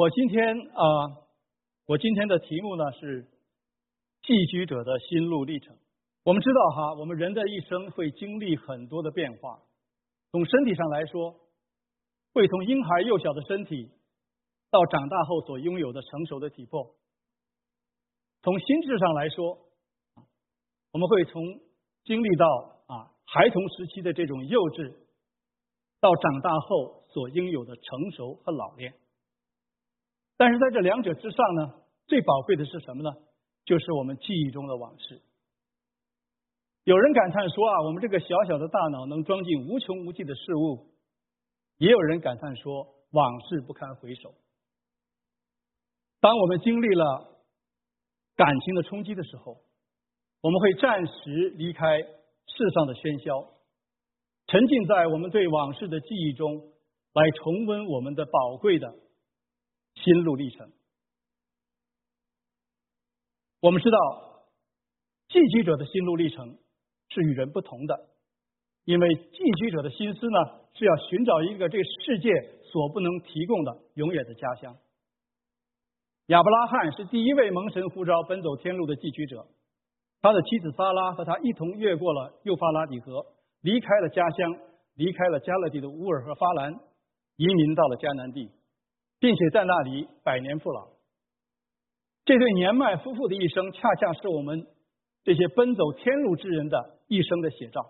我今天啊，我今天的题目呢是寄居者的心路历程。我们知道哈，我们人的一生会经历很多的变化。从身体上来说，会从婴孩幼小的身体到长大后所拥有的成熟的体魄；从心智上来说，我们会从经历到啊孩童时期的这种幼稚，到长大后所应有的成熟和老练。但是在这两者之上呢，最宝贵的是什么呢？就是我们记忆中的往事。有人感叹说啊，我们这个小小的大脑能装进无穷无尽的事物；也有人感叹说，往事不堪回首。当我们经历了感情的冲击的时候，我们会暂时离开世上的喧嚣，沉浸在我们对往事的记忆中，来重温我们的宝贵的。心路历程，我们知道，寄居者的心路历程是与人不同的，因为寄居者的心思呢是要寻找一个这世界所不能提供的永远的家乡。亚伯拉罕是第一位蒙神呼召奔走天路的寄居者，他的妻子撒拉和他一同越过了幼发拉底河，离开了家乡，离开了加勒底的乌尔和发兰，移民到了迦南地。并且在那里百年不老。这对年迈夫妇的一生，恰恰是我们这些奔走天路之人的一生的写照。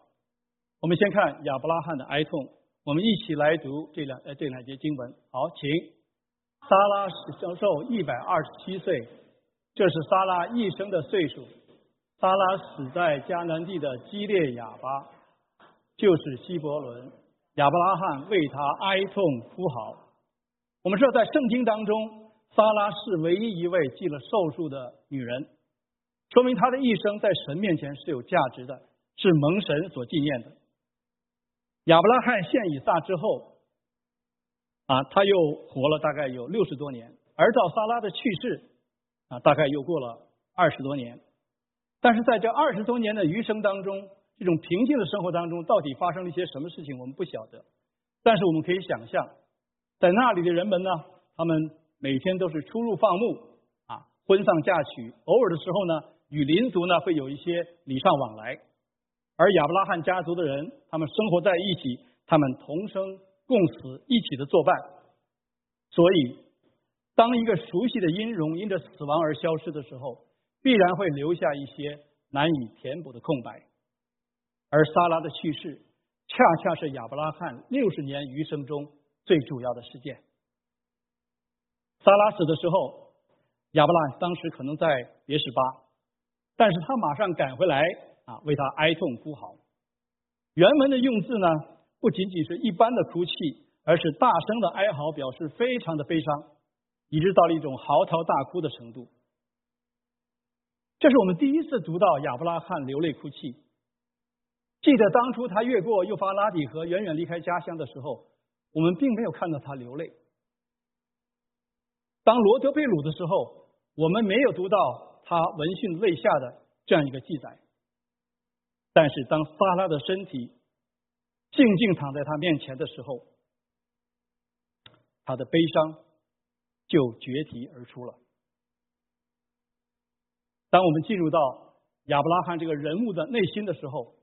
我们先看亚伯拉罕的哀痛，我们一起来读这两呃这两节经文。好，请。撒拉享受一百二十七岁，这是撒拉一生的岁数。撒拉死在迦南地的基列亚巴，就是希伯伦。亚伯拉罕为他哀痛哭嚎。我们知道，在圣经当中，撒拉是唯一一位记了寿数的女人，说明她的一生在神面前是有价值的，是蒙神所纪念的。亚伯拉罕献以撒之后，啊，他又活了大概有六十多年，而到撒拉的去世，啊，大概又过了二十多年。但是在这二十多年的余生当中，这种平静的生活当中，到底发生了一些什么事情，我们不晓得。但是我们可以想象。在那里的人们呢，他们每天都是出入放牧啊，婚丧嫁娶，偶尔的时候呢，与邻族呢会有一些礼尚往来。而亚伯拉罕家族的人，他们生活在一起，他们同生共死，一起的作伴。所以，当一个熟悉的音容因着死亡而消失的时候，必然会留下一些难以填补的空白。而撒拉的去世，恰恰是亚伯拉罕六十年余生中。最主要的事件，萨拉死的时候，亚伯拉罕当时可能在别是巴，但是他马上赶回来啊，为他哀痛哭嚎。原文的用字呢，不仅仅是一般的哭泣，而是大声的哀嚎，表示非常的悲伤，以致到了一种嚎啕大哭的程度。这是我们第一次读到亚伯拉罕流泪哭泣。记得当初他越过幼发拉底河，远远离开家乡的时候。我们并没有看到他流泪。当罗德贝鲁的时候，我们没有读到他闻讯泪下的这样一个记载。但是当萨拉的身体静静躺在他面前的时候，他的悲伤就决堤而出了。当我们进入到亚伯拉罕这个人物的内心的时候，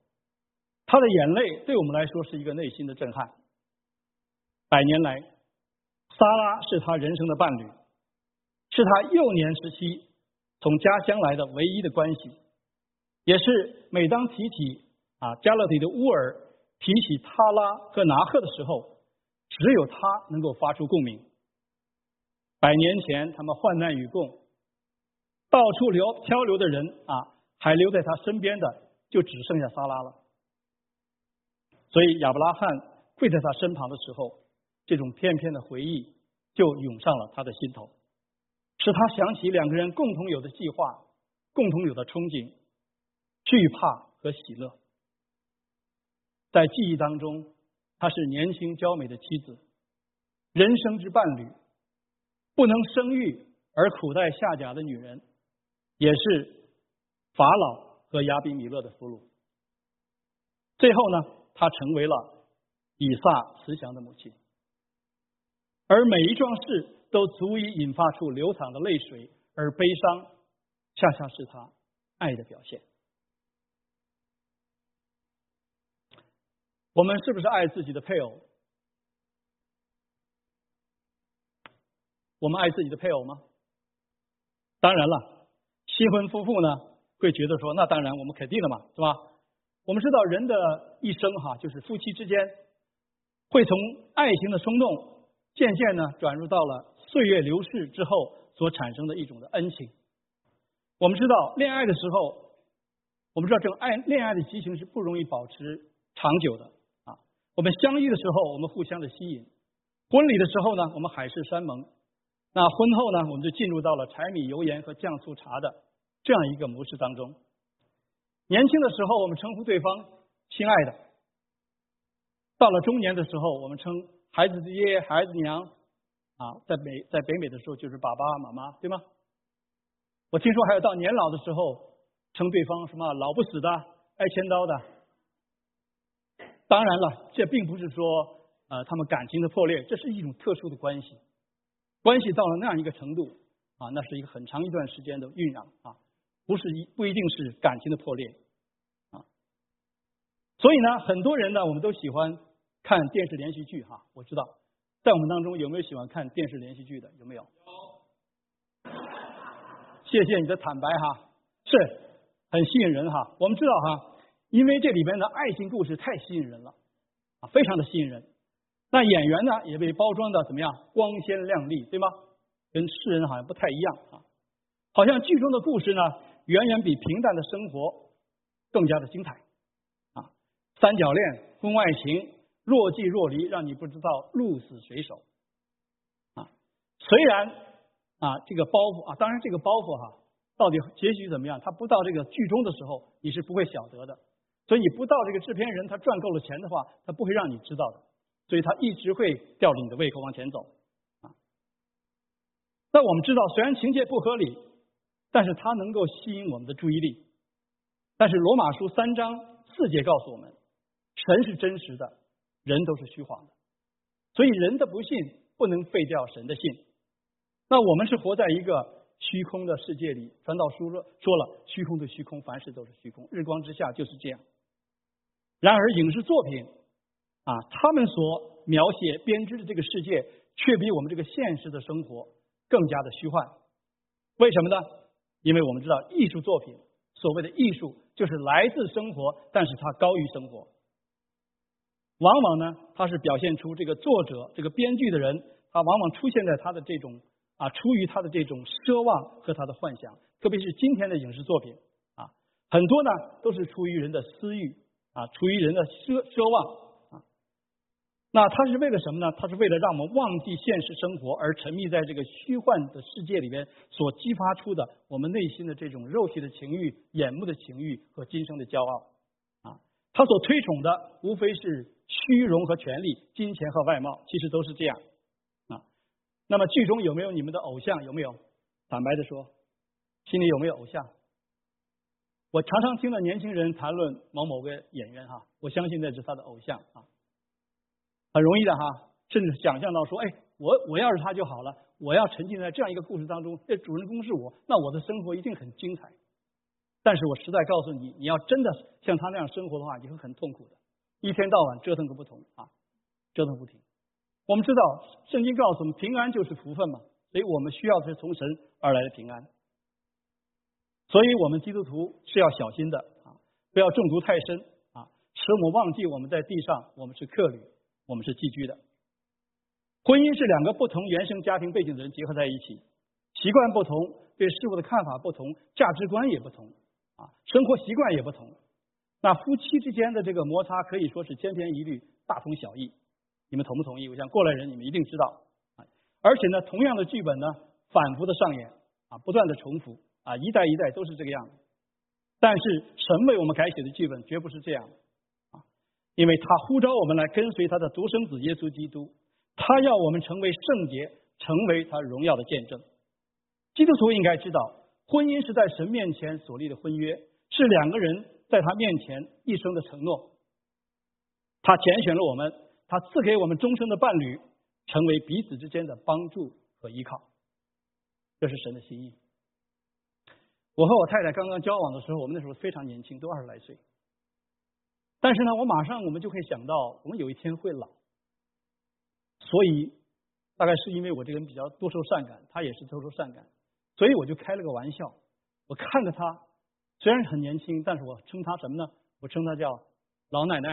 他的眼泪对我们来说是一个内心的震撼。百年来，萨拉是他人生的伴侣，是他幼年时期从家乡来的唯一的关系，也是每当提起啊加勒底的乌尔，提起塔拉和拿赫的时候，只有他能够发出共鸣。百年前他们患难与共，到处流漂流的人啊，还留在他身边的就只剩下萨拉了。所以亚伯拉罕跪在他身旁的时候。这种片片的回忆就涌上了他的心头，使他想起两个人共同有的计划、共同有的憧憬、惧怕和喜乐。在记忆当中，她是年轻娇美的妻子，人生之伴侣，不能生育而苦待下甲的女人，也是法老和亚比米勒的俘虏。最后呢，她成为了以撒慈祥的母亲。而每一桩事都足以引发出流淌的泪水，而悲伤恰恰是他爱的表现。我们是不是爱自己的配偶？我们爱自己的配偶吗？当然了，新婚夫妇呢会觉得说，那当然我们肯定的嘛，是吧？我们知道人的一生哈，就是夫妻之间会从爱情的冲动，渐渐呢转入到了岁月流逝之后所产生的一种的恩情。我们知道恋爱的时候，我们知道这种爱恋爱的激情是不容易保持长久的啊。我们相遇的时候，我们互相的吸引；婚礼的时候呢，我们海誓山盟。那婚后呢，我们就进入到了柴米油盐和酱醋茶的这样一个模式当中。年轻的时候，我们称呼对方“亲爱的”；到了中年的时候，我们称孩子的爷爷、孩子娘啊，在北在北美的时候就是爸爸妈妈，对吗？我听说还有到年老的时候，称对方什么“老不死的、爱千刀的”。当然了，这并不是说呃他们感情的破裂，这是一种特殊的关系。关系到了那样一个程度啊，那是一个很长一段时间的酝酿啊，不是一不一定是感情的破裂啊。所以呢，很多人呢，我们都喜欢看电视连续剧哈。我知道，在我们当中有没有喜欢看电视连续剧的？有没有？有。谢谢你的坦白哈，是很吸引人哈。我们知道哈，因为这里边的爱情故事太吸引人了啊，非常的吸引人。那演员呢也被包装的怎么样？光鲜亮丽，对吗？跟世人好像不太一样啊。好像剧中的故事呢，远远比平淡的生活更加的精彩啊。三角恋、婚外情、若即若离，让你不知道鹿死谁手啊。虽然啊，这个包袱啊，当然这个包袱哈，到底结局怎么样？他不到这个剧中的时候，你是不会晓得的。所以你不到这个制片人他赚够了钱的话，他不会让你知道的。所以他一直会吊着你的胃口往前走啊。那我们知道，虽然情节不合理，但是它能够吸引我们的注意力。但是罗马书三章四节告诉我们，神是真实的，人都是虚晃的。所以人的不信不能废掉神的信。那我们是活在一个虚空的世界里。传道书说说了，虚空的虚空，凡事都是虚空，日光之下就是这样。然而影视作品。啊，他们所描写编织的这个世界，却比我们这个现实的生活更加的虚幻。为什么呢？因为我们知道，艺术作品，所谓的艺术，就是来自生活，但是它高于生活。往往呢，它是表现出这个作者、这个编剧的人，他往往出现在他的这种啊，出于他的这种奢望和他的幻想。特别是今天的影视作品啊，很多呢都是出于人的私欲啊，出于人的奢奢望啊。那他是为了什么呢？他是为了让我们忘记现实生活，而沉迷在这个虚幻的世界里边所激发出的我们内心的这种肉体的情欲、眼目的情欲和今生的骄傲啊！他所推崇的无非是虚荣和权力、金钱和外貌，其实都是这样啊。那么剧中有没有你们的偶像？有没有？坦白的说，心里有没有偶像？我常常听到年轻人谈论某某个演员哈，我相信那是他的偶像啊。很容易的哈，甚至想象到说，哎，我我要是他就好了，我要沉浸在这样一个故事当中，这主人公是我，那我的生活一定很精彩。但是我实在告诉你，你要真的像他那样生活的话，你会很痛苦的，一天到晚折腾个不同啊，折腾不停。我们知道圣经告诉我们，平安就是福分嘛，所以我们需要的是从神而来的平安。所以我们基督徒是要小心的啊，不要中毒太深啊，使我们忘记我们在地上我们是客旅。我们是寄居的，婚姻是两个不同原生家庭背景的人结合在一起，习惯不同，对事物的看法不同，价值观也不同，啊，生活习惯也不同。那夫妻之间的这个摩擦可以说是千篇一律，大同小异。你们同不同意？我想过来人你们一定知道啊。而且呢，同样的剧本呢，反复的上演啊，不断的重复啊，一代一代都是这个样子。但是神为我们改写的剧本绝不是这样啊。因为他呼召我们来跟随他的独生子耶稣基督，他要我们成为圣洁，成为他荣耀的见证。基督徒应该知道，婚姻是在神面前所立的婚约，是两个人在他面前一生的承诺。他拣选了我们，他赐给我们终生的伴侣，成为彼此之间的帮助和依靠。这是神的心意。我和我太太刚刚交往的时候，我们那时候非常年轻，都二十来岁。但是呢，我马上我们就会想到，我们有一天会老。所以，大概是因为我这个人比较多愁善感，他也是多愁善感，所以我就开了个玩笑。我看着他，虽然很年轻，但是我称他什么呢？我称他叫老奶奶。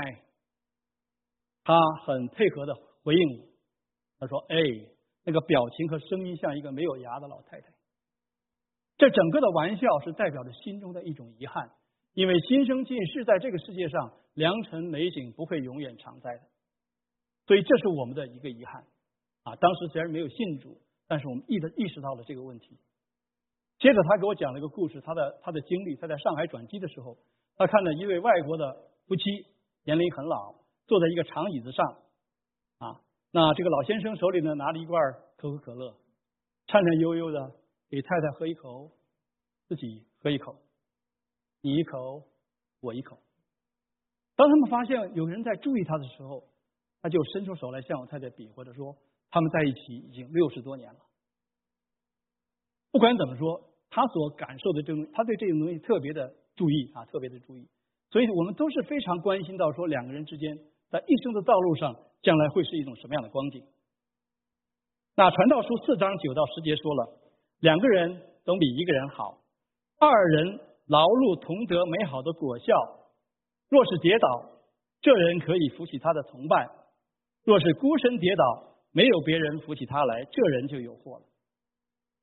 他很配合的回应我，他说：“哎，那个表情和声音像一个没有牙的老太太。”这整个的玩笑是代表着心中的一种遗憾，因为今生今世在这个世界上，良辰美景不会永远常在的。所以这是我们的一个遗憾啊！当时虽然没有信主，但是我们意的意识到了这个问题。接着他给我讲了一个故事，他的他的经历，他在上海转机的时候，他看到一位外国的夫妻，年龄很老，坐在一个长椅子上啊。那这个老先生手里呢拿着一罐可口可乐，颤颤悠悠的给太太喝一口，自己喝一口，你一口，我一口。当他们发现有人在注意他的时候，他就伸出手来向我太太比划着说：“他们在一起已经六十多年了。”不管怎么说，他所感受的这种，他对这种东西特别的注意啊，特别的注意。所以我们都是非常关心到说，两个人之间在一生的道路上，将来会是一种什么样的光景。那传道书四章九到十节说了，两个人总比一个人好，二人劳碌同得美好的果效。若是跌倒，这人可以扶起他的同伴。若是孤身跌倒，没有别人扶起他来，这人就有祸了。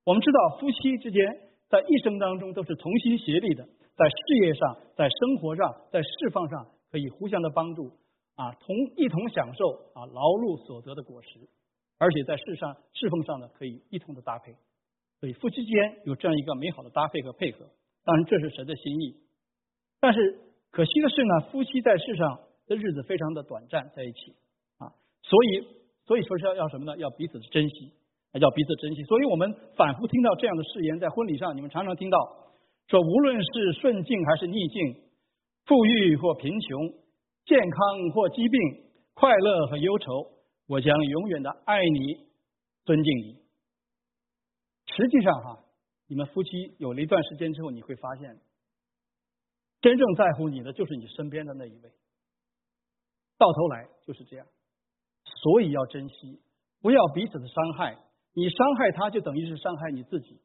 我们知道，夫妻之间在一生当中都是同心协力的，在事业上、在生活上、在释放上可以互相的帮助啊，同一同享受啊劳碌所得的果实，而且在世上侍奉上呢可以一同的搭配，所以夫妻间有这样一个美好的搭配和配合。当然，这是神的心意。但是可惜的是呢，夫妻在世上的日子非常的短暂，在一起。啊所以，所以说是要要什么呢？要彼此的珍惜，要彼此珍惜。所以我们反复听到这样的誓言，在婚礼上，你们常常听到说，无论是顺境还是逆境，富裕或贫穷，健康或疾病，快乐和忧愁，我将永远的爱你，尊敬你。实际上，哈，你们夫妻有了一段时间之后，你会发现，真正在乎你的就是你身边的那一位。到头来就是这样。所以要珍惜，不要彼此的伤害。你伤害他，就等于是伤害你自己。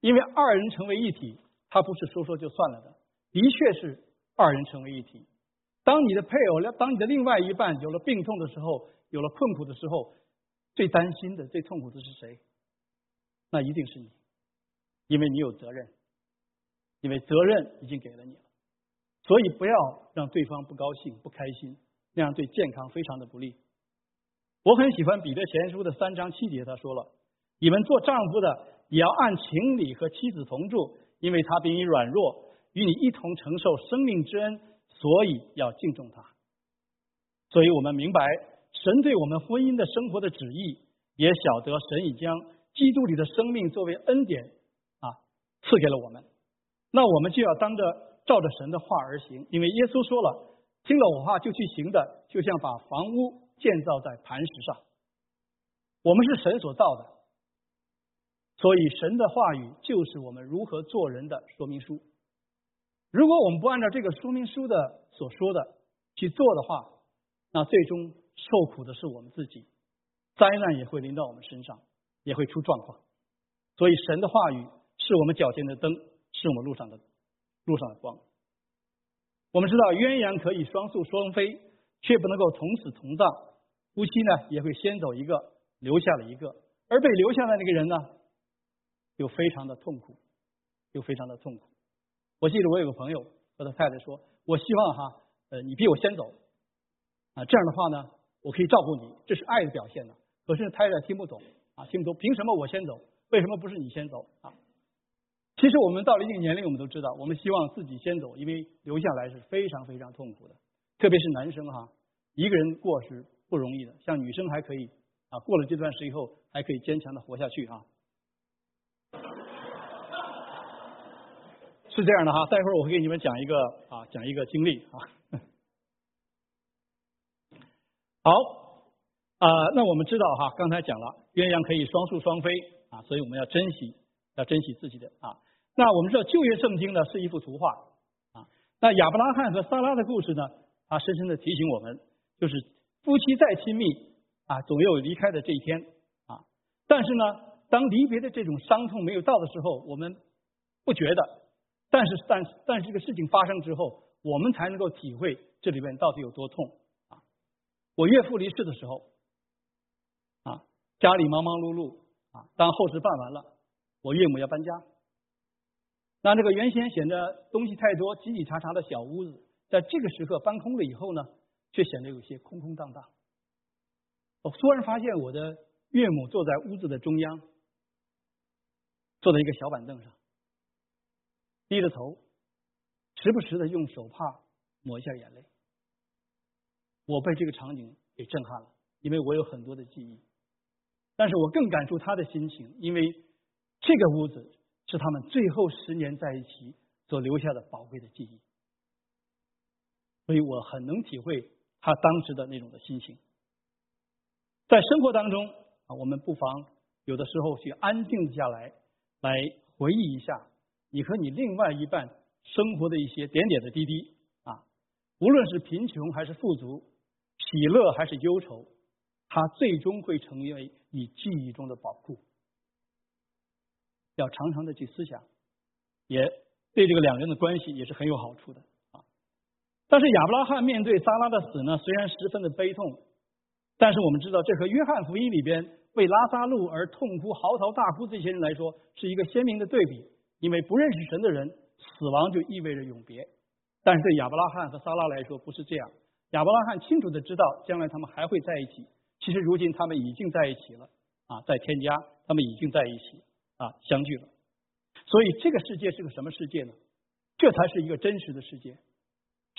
因为二人成为一体，他不是说说就算了的，的确是二人成为一体。当你的配偶，当你的另外一半有了病痛的时候，有了困苦的时候，最担心的、最痛苦的是谁？那一定是你，因为你有责任，因为责任已经给了你了。所以不要让对方不高兴、不开心，那样对健康非常的不利。我很喜欢彼得前书的三章七节，他说了：“你们做丈夫的也要按情理和妻子同住，因为他比你软弱，与你一同承受生命之恩，所以要敬重他。”所以我们明白神对我们婚姻的生活的旨意，也晓得神已将基督里的生命作为恩典啊赐给了我们。那我们就要当着照着神的话而行，因为耶稣说了：“听了我话就去行的，就像把房屋。”建造在磐石上，我们是神所造的，所以神的话语就是我们如何做人的说明书。如果我们不按照这个说明书的所说的去做的话，那最终受苦的是我们自己，灾难也会临到我们身上，也会出状况。所以神的话语是我们脚前的灯，是我们路上的路上的光。我们知道鸳鸯可以双宿双飞，却不能够同死同葬。夫妻呢也会先走一个，留下了一个，而被留下的那个人呢，又非常的痛苦，又非常的痛苦。我记得我有个朋友和他太太说：“我希望哈，呃，你比我先走啊，这样的话呢，我可以照顾你，这是爱的表现呢。”可是太太听不懂啊，听不懂，凭什么我先走？为什么不是你先走啊？其实我们到了一定年龄，我们都知道，我们希望自己先走，因为留下来是非常非常痛苦的，特别是男生哈，一个人过是。不容易的，像女生还可以啊，过了这段时间以后还可以坚强的活下去啊，是这样的哈。待会儿我会给你们讲一个啊，讲一个经历啊。好啊，那我们知道哈，刚才讲了鸳鸯可以双宿双飞啊，所以我们要珍惜，要珍惜自己的啊。那我们知道旧约圣经呢是一幅图画啊，那亚伯拉罕和撒拉的故事呢，它深深的提醒我们，就是夫妻再亲密啊，总有离开的这一天啊。但是呢，当离别的这种伤痛没有到的时候，我们不觉得，但是但但是这个事情发生之后，我们才能够体会这里面到底有多痛啊。我岳父离世的时候。啊家里忙忙碌碌啊，当后事办完了，我岳母要搬家。那这个原先显得东西太多、挤挤查查的小屋子，在这个时刻搬空了以后呢，却显得有些空空荡荡。我突然发现我的岳母坐在屋子的中央，坐在一个小板凳上，低着头，时不时的用手帕抹一下眼泪。我被这个场景给震撼了，因为我有很多的记忆。但是我更感触他的心情，因为这个屋子是他们最后十年在一起所留下的宝贵的记忆，所以我很能体会他当时的那种的心情。在生活当中啊，我们不妨有的时候去安静下来，来回忆一下你和你另外一半生活的一些点点的滴滴啊，无论是贫穷还是富足，喜乐还是忧愁。它最终会成为你记忆中的宝库，要常常的去思想，也对这个两人的关系也是很有好处的。但是亚伯拉罕面对撒拉的死呢，虽然十分的悲痛，但是我们知道，这和约翰福音里边为拉萨路而痛哭嚎啕大哭这些人来说，是一个鲜明的对比。因为不认识神的人，死亡就意味着永别；但是对亚伯拉罕和撒拉来说，不是这样。亚伯拉罕清楚的知道，将来他们还会在一起。其实如今他们已经在一起了啊，在天家，他们已经在一起啊，相聚了。所以这个世界是个什么世界呢？这才是一个真实的世界，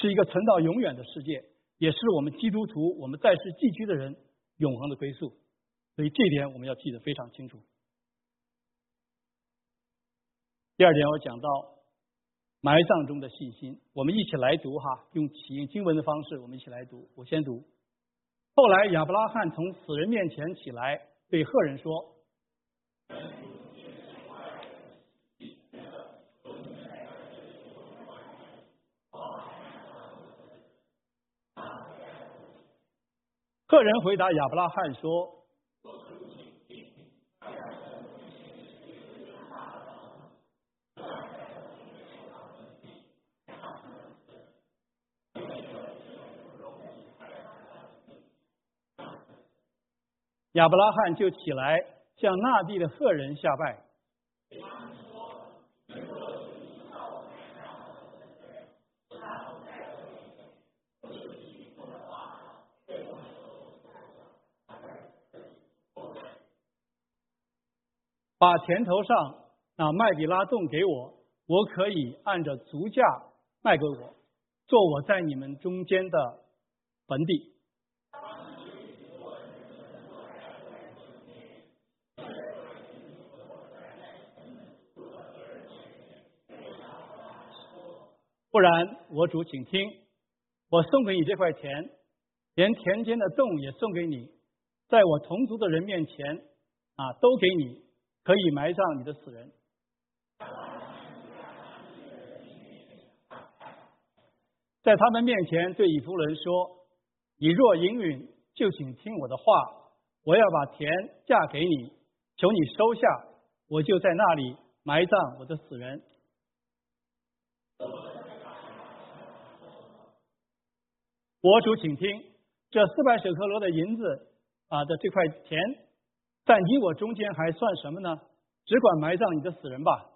是一个存到永远的世界，也是我们基督徒我们在世寄居的人永恒的归宿。所以这点我们要记得非常清楚。第二点，我讲到埋葬中的信心，我们一起来读哈，用起因经文的方式，我们一起来读。我先读。后来，亚伯拉罕从死人面前起来，对赫人说：“客人回答亚伯拉罕说。”亚伯拉罕就起来向那地的赫人下拜。把田头上那麦地拉洞给我，我可以按照足价卖给我，做我在你们中间的坟地。不然，我主，请听，我送给你这块田，连田间的洞也送给你，在我同族的人面前，啊，都给你，可以埋葬你的死人。在他们面前对以弗伦说：“你若应允，就请听我的话，我要把田嫁给你，求你收下，我就在那里埋葬我的死人。”我主，请听，这四百舍克罗的银子啊的这块田，在你我中间还算什么呢？只管埋葬你的死人吧。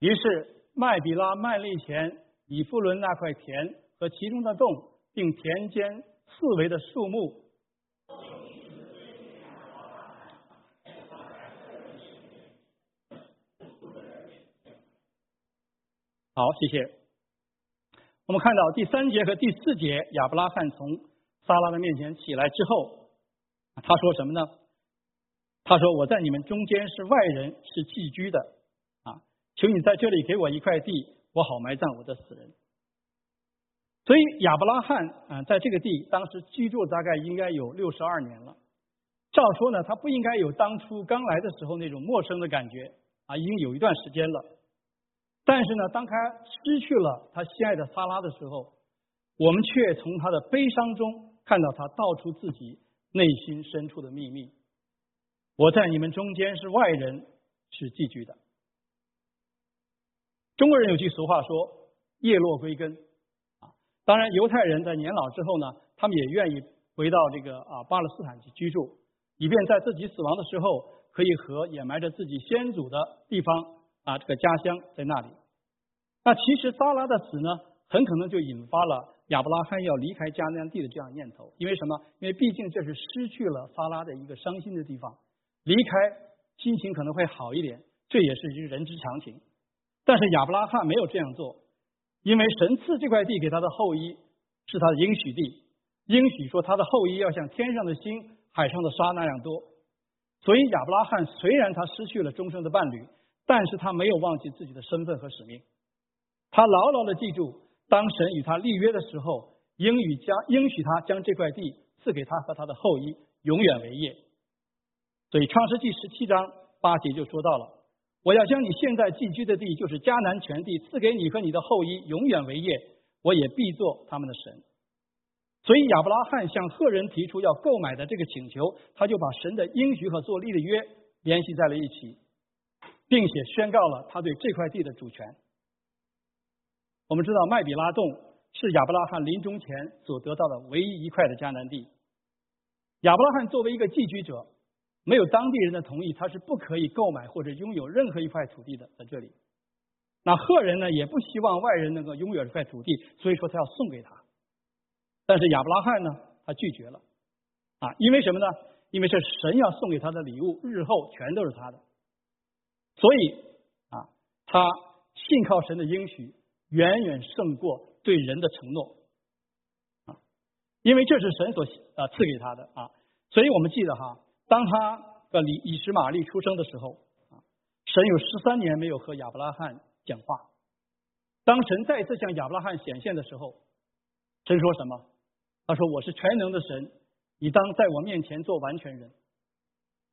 于是麦比拉麦利前以弗伦那块田和其中的洞，并田间四围的树木。好，谢谢。我们看到第三节和第四节，亚伯拉罕从撒拉的面前起来之后，他说什么呢？他说：“我在你们中间是外人，是寄居的。”啊，求你在这里给我一块地，我好埋葬我的死人。所以亚伯拉罕啊，在这个地当时居住大概应该有六十二年了。照说呢，他不应该有当初刚来的时候那种陌生的感觉啊，已经有一段时间了。但是呢，当他失去了他心爱的萨拉的时候，我们却从他的悲伤中看到他道出自己内心深处的秘密。我在你们中间是外人，是寄居的。中国人有句俗话说“叶落归根”，啊，当然犹太人在年老之后呢，他们也愿意回到这个啊巴勒斯坦去居住。以便在自己死亡的时候，可以和掩埋着自己先祖的地方啊，这个家乡在那里。那其实撒拉的死呢，很可能就引发了亚伯拉罕要离开迦南地的这样念头。因为什么？因为毕竟这是失去了撒拉的一个伤心的地方，离开心情可能会好一点，这也是人之常情。但是亚伯拉罕没有这样做，因为神赐这块地给他的后裔是他的应许地，应许说他的后裔要像天上的星。海上的沙那样多，所以亚伯拉罕虽然他失去了终生的伴侣，但是他没有忘记自己的身份和使命。他牢牢的记住，当神与他立约的时候，应与将应许他将这块地赐给他和他的后裔，永远为业。所以创世纪十七章八节就说到了：“我要将你现在寄居的地，就是迦南全地，赐给你和你的后裔，永远为业。我也必做他们的神。”所以亚伯拉罕向赫人提出要购买的这个请求，他就把神的应许和作立的约联系在了一起，并且宣告了他对这块地的主权。我们知道麦比拉洞是亚伯拉罕临终前所得到的唯一一块的迦南地。亚伯拉罕作为一个寄居者，没有当地人的同意，他是不可以购买或者拥有任何一块土地的。在这里，那赫人呢也不希望外人能够拥有这块土地，所以说他要送给他。但是亚伯拉罕呢，他拒绝了，啊，因为什么呢？因为是神要送给他的礼物，日后全都是他的，所以啊，他信靠神的应许，远远胜过对人的承诺，啊，因为这是神所啊赐给他的啊，所以我们记得哈，当他的以以实玛利出生的时候啊，神有十三年没有和亚伯拉罕讲话，当神再次向亚伯拉罕显现的时候，神说什么？他说：“我是全能的神，你当在我面前做完全人。”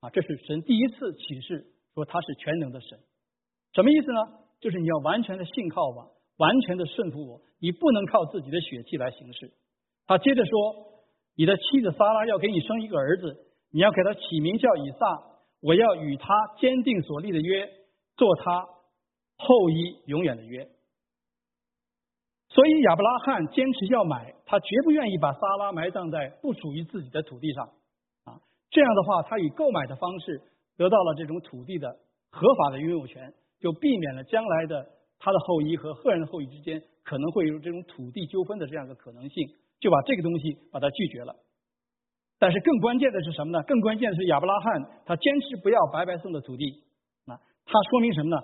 啊，这是神第一次启示说他是全能的神。什么意思呢？就是你要完全的信靠我，完全的顺服我，你不能靠自己的血气来行事。他接着说：“你的妻子撒拉要给你生一个儿子，你要给他起名叫以撒。我要与他坚定所立的约，做他后裔永远的约。”所以亚伯拉罕坚持要买，他绝不愿意把撒拉埋葬在不属于自己的土地上，啊，这样的话，他以购买的方式得到了这种土地的合法的拥有权，就避免了将来的他的后裔和赫人的后裔之间可能会有这种土地纠纷的这样一个可能性，就把这个东西把它拒绝了。但是更关键的是什么呢？更关键的是亚伯拉罕他坚持不要白白送的土地，啊，他说明什么呢？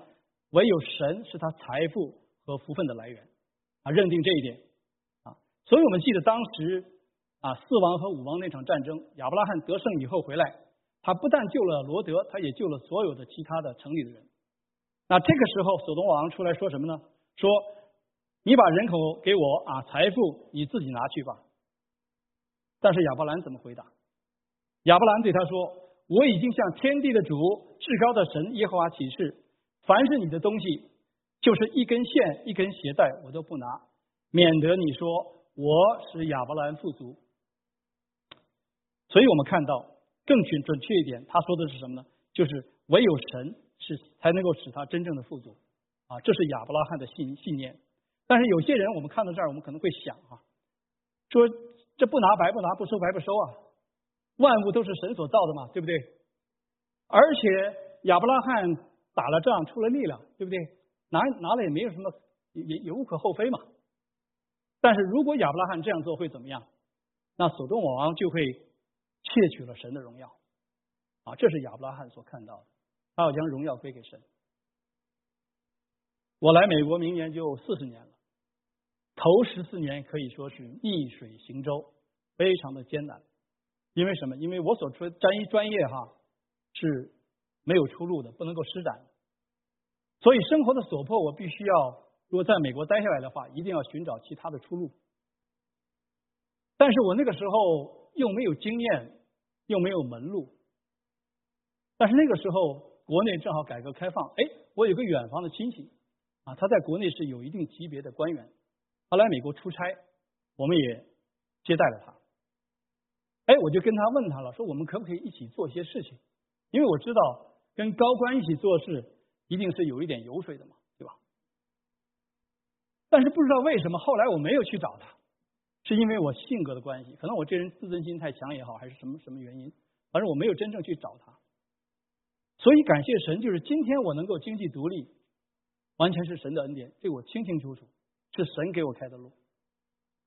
唯有神是他财富和福分的来源。啊，认定这一点啊，所以我们记得当时啊四王和五王那场战争，亚伯拉罕得胜以后回来，他不但救了罗德，他也救了所有的其他的城里的人。那这个时候，索东王出来说什么呢？说你把人口给我啊，财富你自己拿去吧。但是亚伯兰怎么回答？亚伯兰对他说：“我已经向天地的主、至高的神耶和华起誓，凡是你的东西。”就是一根线、一根鞋带，我都不拿，免得你说我是亚伯兰富足。所以我们看到更准准确一点，他说的是什么呢？就是唯有神是才能够使他真正的富足啊，这是亚伯拉罕的信信念。但是有些人，我们看到这儿，我们可能会想啊，说这不拿白不拿，不收白不收啊，万物都是神所造的嘛，对不对？而且亚伯拉罕打了仗，出了力量，对不对？拿拿了也没有什么，也也无可厚非嘛。但是如果亚伯拉罕这样做会怎么样？那索多玛王就会窃取了神的荣耀啊！这是亚伯拉罕所看到的，他要将荣耀归给神。我来美国明年就四十年了，头十四年可以说是逆水行舟，非常的艰难。因为什么？因为我所专专一专业哈是没有出路的，不能够施展。所以生活的所迫，我必须要如果在美国待下来的话，一定要寻找其他的出路。但是我那个时候又没有经验，又没有门路。但是那个时候国内正好改革开放，哎，我有个远房的亲戚啊，他在国内是有一定级别的官员，他来美国出差，我们也接待了他。哎，我就跟他问他了，说我们可不可以一起做一些事情？因为我知道跟高官一起做事，一定是有一点油水的嘛，对吧？但是不知道为什么后来我没有去找他，是因为我性格的关系，可能我这人自尊心太强也好，还是什么什么原因，反正我没有真正去找他。所以感谢神，就是今天我能够经济独立，完全是神的恩典，这我清清楚楚，是神给我开的路。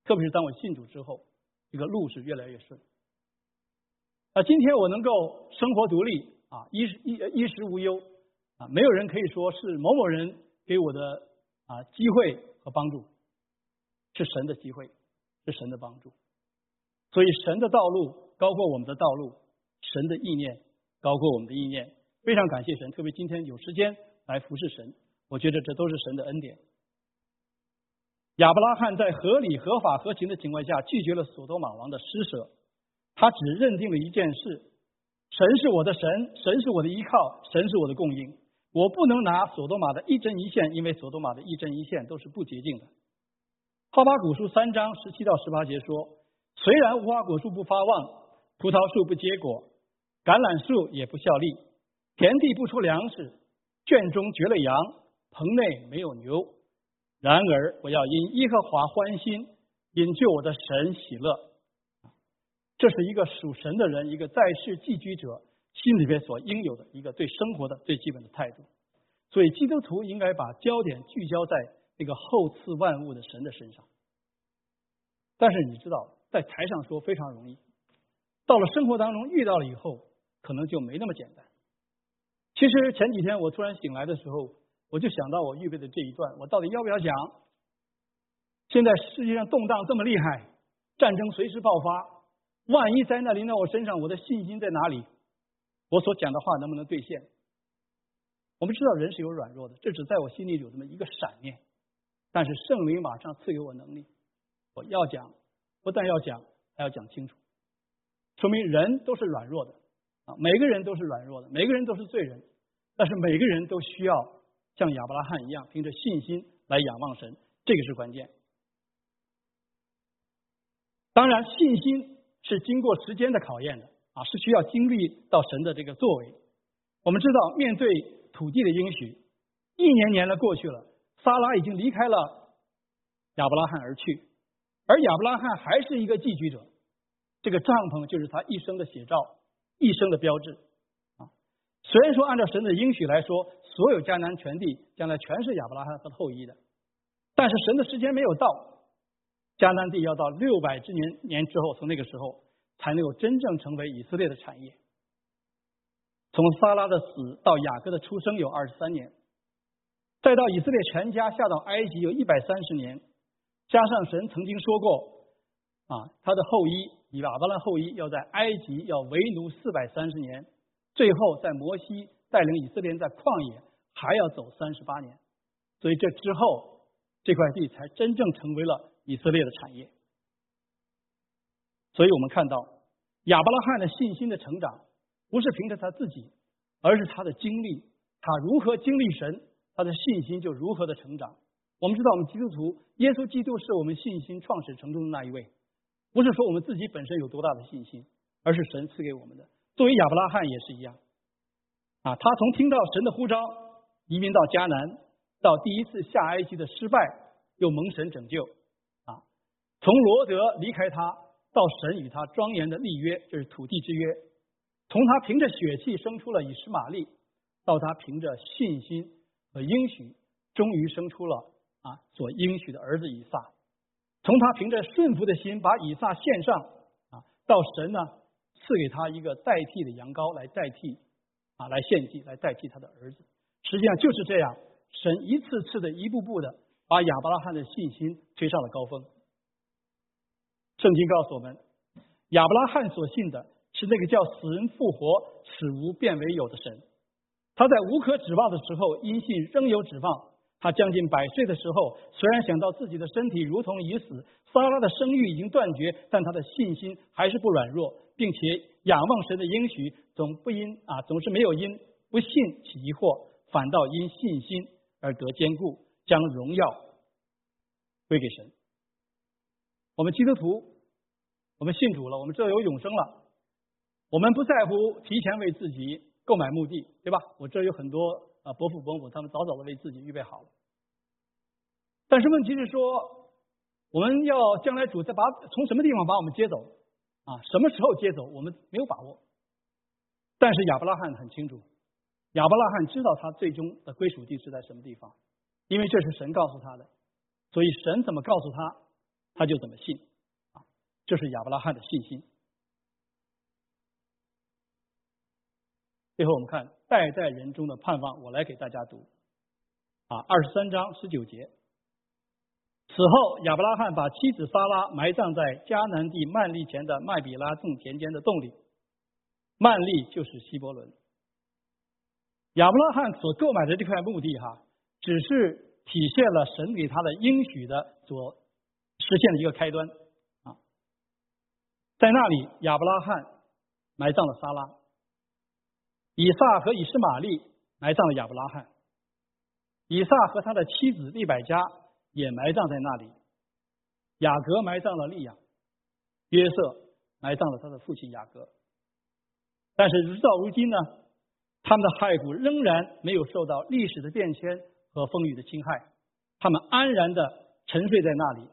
特别是当我信主之后，这个路是越来越顺。啊，今天我能够生活独立啊，衣衣衣食无忧啊，没有人可以说是某某人给我的啊机会和帮助，是神的机会，是神的帮助。所以神的道路高过我们的道路，神的意念高过我们的意念。非常感谢神，特别今天有时间来服侍神，我觉得这都是神的恩典。亚伯拉罕在合理、合法、合情的情况下拒绝了索多玛王的施舍。他只认定了一件事：神是我的神，神是我的依靠，神是我的供应。我不能拿索多玛的一针一线，因为索多玛的一针一线都是不洁净的。哈巴古书三章十七到十八节说：虽然无花果树不发旺，葡萄树不结果，橄榄树也不效力，田地不出粮食，圈中绝了羊，棚内没有牛。然而我要因耶和华欢心，因救我的神喜乐。这是一个属神的人，一个在世寄居者心里边所应有的一个对生活的最基本的态度。所以，基督徒应该把焦点聚焦在那个厚赐万物的神的身上。但是，你知道，在台上说非常容易，到了生活当中遇到了以后，可能就没那么简单。其实前几天我突然醒来的时候，我就想到我预备的这一段，我到底要不要讲？现在世界上动荡这么厉害，战争随时爆发。万一灾难临到我身上，我的信心在哪里？我所讲的话能不能兑现？我们知道人是有软弱的，这只在我心里有这么一个闪念。但是圣灵马上赐给我能力，我要讲，不但要讲，还要讲清楚。说明人都是软弱的啊，每个人都是软弱的，每个人都是罪人。但是每个人都需要像亚伯拉罕一样，凭着信心来仰望神，这个是关键。当然，信心。是经过时间的考验的啊，是需要经历到神的这个作为。我们知道，面对土地的应许，一年年的过去了，撒拉已经离开了亚伯拉罕而去，而亚伯拉罕还是一个寄居者。这个帐篷就是他一生的写照，一生的标志啊。虽然说按照神的应许来说，所有迦南全地将来全是亚伯拉罕和后裔的，但是神的时间没有到。迦南地要到六百之年年之后，从那个时候才能够真正成为以色列的产业。从撒拉的死到雅各的出生有二十三年，再到以色列全家下到埃及有一百三十年，加上神曾经说过啊，他的后裔以亚伯拉后裔要在埃及要为奴四百三十年，最后在摩西带领以色列人在旷野还要走三十八年，所以这之后这块地才真正成为了。以色列的产业，所以我们看到亚伯拉罕的信心的成长，不是凭着他自己，而是他的经历，他如何经历神，他的信心就如何的成长。我们知道，我们基督徒，耶稣基督是我们信心创始成终的那一位，不是说我们自己本身有多大的信心，而是神赐给我们的。作为亚伯拉罕也是一样，啊，他从听到神的呼召，移民到迦南，到第一次下埃及的失败，又蒙神拯救。啊从罗德离开他，到神与他庄严的立约，就是土地之约；从他凭着血气生出了以实玛利，到他凭着信心和应许，终于生出了啊所应许的儿子以撒；从他凭着顺服的心把以撒献上啊，到神呢赐给他一个代替的羊羔来代替啊来献祭，来代替他的儿子。实际上就是这样，神一次次的一步步的把亚伯拉罕的信心推上了高峰。圣经告诉我们，亚伯拉罕所信的是那个叫死人复活、使无变为有的神。他在无可指望的时候，因信仍有指望。他将近百岁的时候，虽然想到自己的身体如同已死，撒拉的生育已经断绝，但他的信心还是不软弱，并且仰望神的应许，总不因啊总是没有因不信起疑惑，反倒因信心而得坚固，将荣耀归给神。我们基督徒，我们信主了，我们这有永生了，我们不在乎提前为自己购买墓地，对吧？我这有很多。啊，伯父伯母他们早早的为自己预备好了，但是问题是说，我们要将来主再把从什么地方把我们接走啊？什么时候接走？我们没有把握。但是亚伯拉罕很清楚，亚伯拉罕知道他最终的归属地是在什么地方，因为这是神告诉他的，所以神怎么告诉他，他就怎么信啊。这是亚伯拉罕的信心。最后我们看代代人中的盼望，我来给大家读啊，二十三章十九节。此后，亚伯拉罕把妻子撒拉埋葬在迦南地曼利前的麦比拉种田间的洞里。曼利就是希伯伦。亚伯拉罕所购买的这块墓地，哈，只是体现了神给他的应许的所实现的一个开端啊。在那里，亚伯拉罕埋葬了撒拉。以撒和以实玛利埋葬了亚伯拉罕，以撒和他的妻子利百加也埋葬在那里，雅各埋葬了利亚，约瑟埋葬了他的父亲雅各。但是直到如今呢，他们的骸骨仍然没有受到历史的变迁和风雨的侵害，他们安然的沉睡在那里，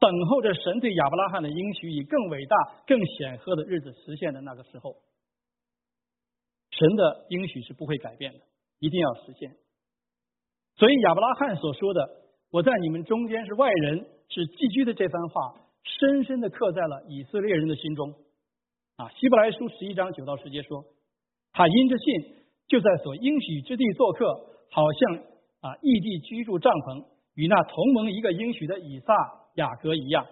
等候着神对亚伯拉罕的应许以更伟大、更显赫的日子实现的那个时候。神的应许是不会改变的，一定要实现。所以亚伯拉罕所说的“我在你们中间是外人，是寄居”的这番话，深深的刻在了以色列人的心中。啊，希伯来书十一章九到十节说，他因着信，就在所应许之地做客，好像啊异地居住帐篷，与那同盟一个应许的以撒、雅各一样，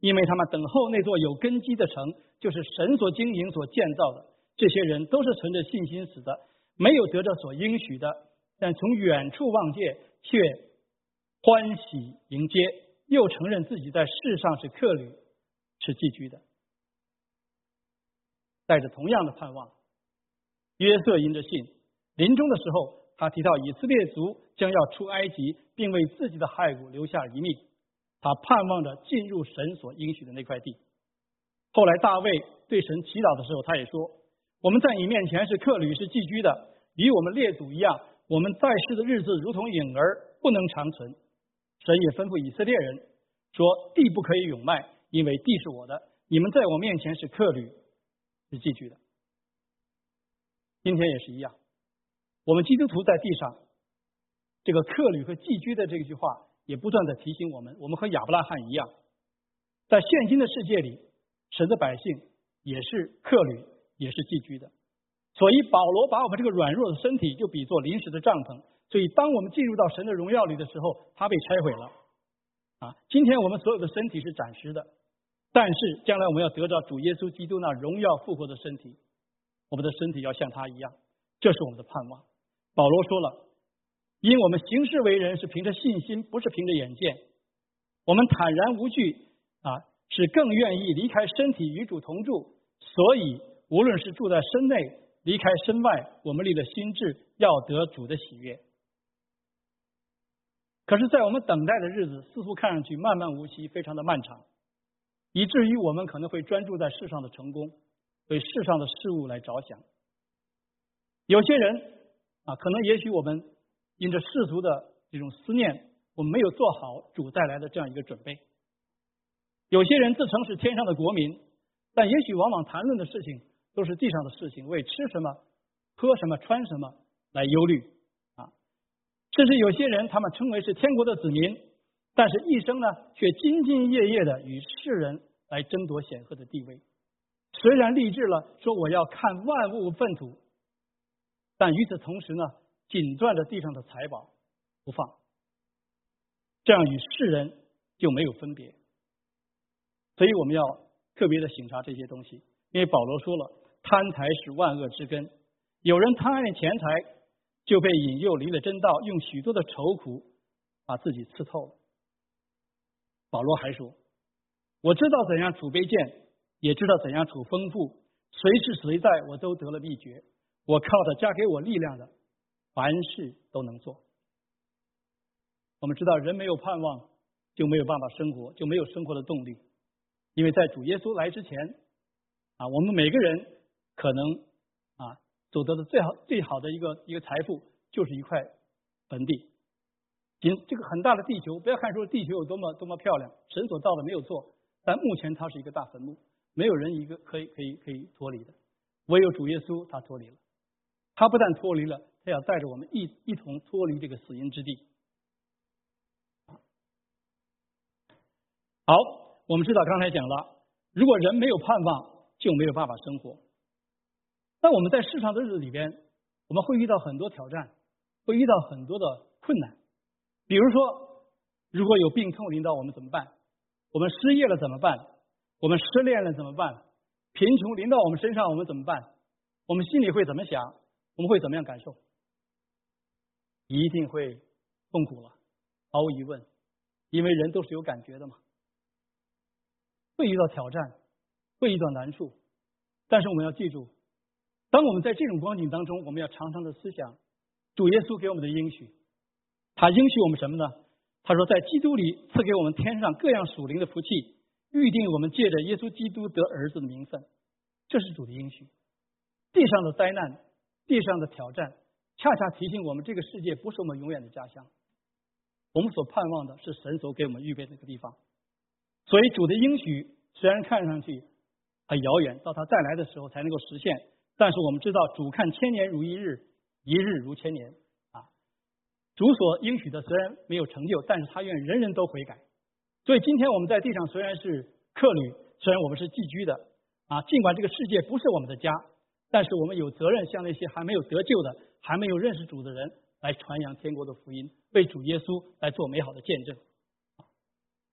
因为他们等候那座有根基的城，就是神所经营、所建造的。这些人都是存着信心死的，没有得着所应许的，但从远处望见，却欢喜迎接，又承认自己在世上是客旅，是寄居的，带着同样的盼望。约瑟因着信，临终的时候，他提到以色列族将要出埃及，并为自己的骸骨留下一命，他盼望着进入神所应许的那块地。后来大卫对神祈祷的时候，他也说。我们在你面前是客旅，是寄居的，与我们列祖一样。我们在世的日子如同影儿，不能长存。神也吩咐以色列人说：“地不可以永卖，因为地是我的。你们在我面前是客旅，是寄居的。”今天也是一样，我们基督徒在地上，这个客旅和寄居的这句话，也不断的提醒我们：我们和亚伯拉罕一样，在现今的世界里，神的百姓也是客旅。也是寄居的，所以保罗把我们这个软弱的身体就比作临时的帐篷。所以当我们进入到神的荣耀里的时候，它被拆毁了。啊，今天我们所有的身体是暂时的，但是将来我们要得到主耶稣基督那荣耀复活的身体，我们的身体要像他一样，这是我们的盼望。保罗说了，因我们行事为人是凭着信心，不是凭着眼见。我们坦然无惧啊，是更愿意离开身体与主同住，所以。无论是住在身内，离开身外，我们立的心智要得主的喜悦。可是，在我们等待的日子，似乎看上去漫漫无期，非常的漫长，以至于我们可能会专注在世上的成功，为世上的事物来着想。有些人啊，可能也许我们因着世俗的这种思念，我们没有做好主带来的这样一个准备。有些人自称是天上的国民，但也许往往谈论的事情。都是地上的事情，为吃什么、喝什么、穿什么来忧虑啊！甚至有些人，他们称为是天国的子民，但是一生呢，却兢兢业业的与世人来争夺显赫的地位。虽然立志了说我要看万物粪土，但与此同时呢，紧攥着地上的财宝不放，这样与世人就没有分别。所以我们要特别的省察这些东西，因为保罗说了。贪财是万恶之根。有人贪爱钱财，就被引诱离了真道，用许多的愁苦把自己刺透了。保罗还说：“我知道怎样储备贱，也知道怎样储丰富。随时随在，我都得了秘诀。我靠着加给我力量的，凡事都能做。”我们知道，人没有盼望，就没有办法生活，就没有生活的动力。因为在主耶稣来之前，啊，我们每个人可能啊，走得的最好最好的一个一个财富，就是一块坟地。仅这个很大的地球，不要看说地球有多么多么漂亮，神所造的没有错，但目前它是一个大坟墓，没有人一个可以可以可以脱离的，唯有主耶稣他脱离了。他不但脱离了，他要带着我们一一同脱离这个死荫之地。好，我们知道刚才讲了，如果人没有盼望，就没有办法生活。那我们在世上的日子里边，我们会遇到很多挑战，会遇到很多的困难。比如说，如果有病痛临到我们怎么办？我们失业了怎么办？我们失恋了怎么办？贫穷临到我们身上我们怎么办？我们心里会怎么想？我们会怎么样感受？一定会痛苦了，毫无疑问，因为人都是有感觉的嘛。会遇到挑战，会遇到难处，但是我们要记住，当我们在这种光景当中，我们要常常的思想主耶稣给我们的应许。他应许我们什么呢？他说，在基督里赐给我们天上各样属灵的福气，预定我们借着耶稣基督得儿子的名分。这是主的应许。地上的灾难，地上的挑战，恰恰提醒我们，这个世界不是我们永远的家乡。我们所盼望的是神所给我们预备的一个地方。所以，主的应许虽然看上去很遥远，到他再来的时候才能够实现，但是我们知道，主看千年如一日，一日如千年啊。主所应许的虽然没有成就，但是他愿人人都悔改。所以，今天我们在地上虽然是客旅，虽然我们是寄居的啊，尽管这个世界不是我们的家，但是我们有责任向那些还没有得救的、还没有认识主的人来传扬天国的福音，为主耶稣来做美好的见证。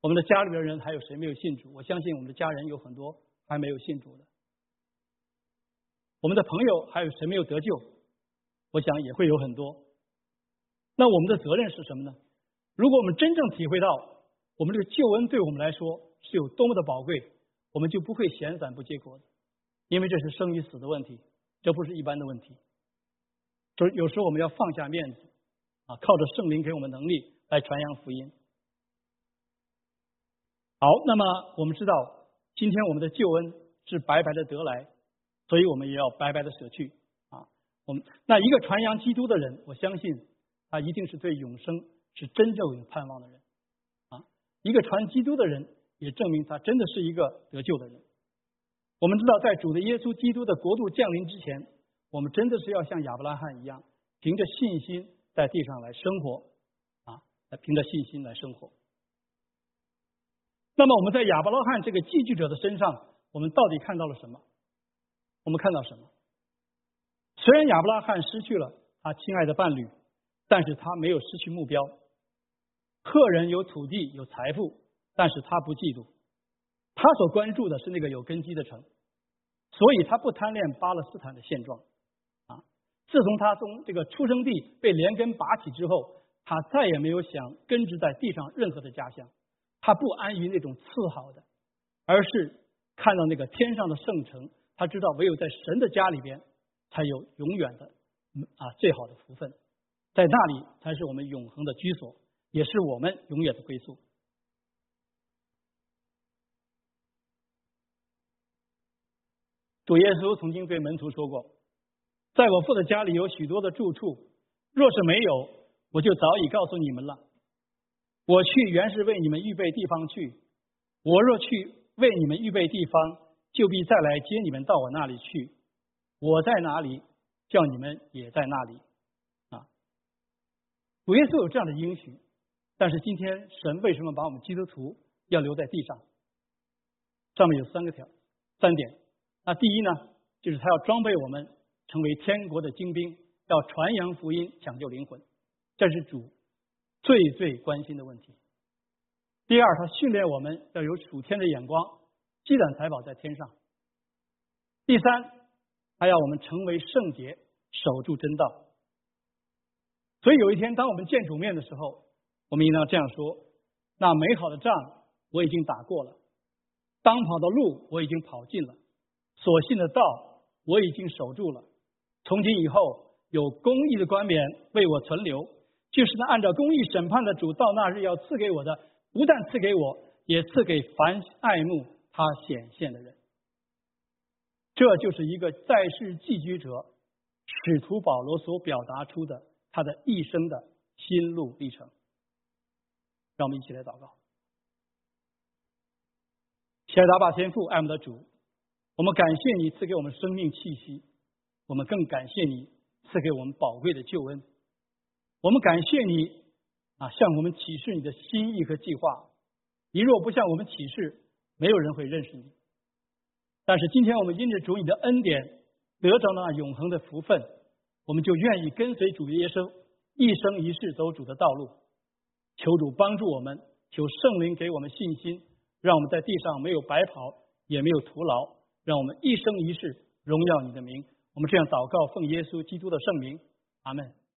我们的家里边人还有谁没有信主？我相信我们的家人有很多还没有信主的。我们的朋友还有谁没有得救？我想也会有很多。那我们的责任是什么呢？如果我们真正体会到我们这个救恩对我们来说是有多么的宝贵，我们就不会闲散不结果的，因为这是生与死的问题，这不是一般的问题。就是有时候我们要放下面子啊，靠着圣灵给我们能力来传扬福音。好，那么我们知道，今天我们的救恩是白白的得来，所以我们也要白白的舍去啊。我们那一个传扬基督的人，我相信他一定是对永生是真正有盼望的人啊。一个传基督的人，也证明他真的是一个得救的人。我们知道，在主的耶稣基督的国度降临之前，我们真的是要像亚伯拉罕一样，凭着信心在地上来生活啊，来凭着信心来生活。那么我们在亚伯拉罕这个寄居者的身上，我们到底看到了什么？我们看到什么？虽然亚伯拉罕失去了他亲爱的伴侣，但是他没有失去目标。客人有土地有财富，但是他不嫉妒。他所关注的是那个有根基的城，所以他不贪恋巴勒斯坦的现状。啊，自从他从这个出生地被连根拔起之后，他再也没有想根植在地上任何的家乡。他不安于那种次好的，而是看到那个天上的圣城。他知道唯有在神的家里边，才有永远的啊最好的福分，在那里才是我们永恒的居所，也是我们永远的归宿。主耶稣曾经对门徒说过：“在我父的家里有许多的住处，若是没有，我就早已告诉你们了。”我去原是为你们预备地方去，我若去为你们预备地方，就必再来接你们到我那里去。我在哪里，叫你们也在那里。啊，主耶稣有这样的应许，但是今天神为什么把我们基督徒要留在地上？上面有三个条，三点。那第一呢，就是他要装备我们成为天国的精兵，要传扬福音，抢救灵魂，这是主。最最关心的问题。第二，他训练我们要有属天的眼光，积攒财宝在天上。第三，他要我们成为圣洁，守住真道。所以有一天，当我们见主面的时候，我们应当这样说：那美好的仗我已经打过了，当跑的路我已经跑尽了，所信的道我已经守住了。从今以后，有公义的冠冕为我存留，就是那按照公义审判的主，到那日要赐给我的，不但赐给我，也赐给凡爱慕他显现的人。这就是一个在世寄居者使徒保罗所表达出的他的一生的心路历程。让我们一起来祷告。亲爱的阿爸天父，爱我们的主，我们感谢你赐给我们生命气息，我们更感谢你赐给我们宝贵的救恩。我们感谢你啊，向我们启示你的心意和计划。你若不向我们启示，没有人会认识你。但是今天我们因着主你的恩典，得着那永恒的福分，我们就愿意跟随主耶稣一生一世走主的道路。求主帮助我们，求圣灵给我们信心，让我们在地上没有白跑，也没有徒劳，让我们一生一世荣耀你的名。我们这样祷告，奉耶稣基督的圣名，阿门。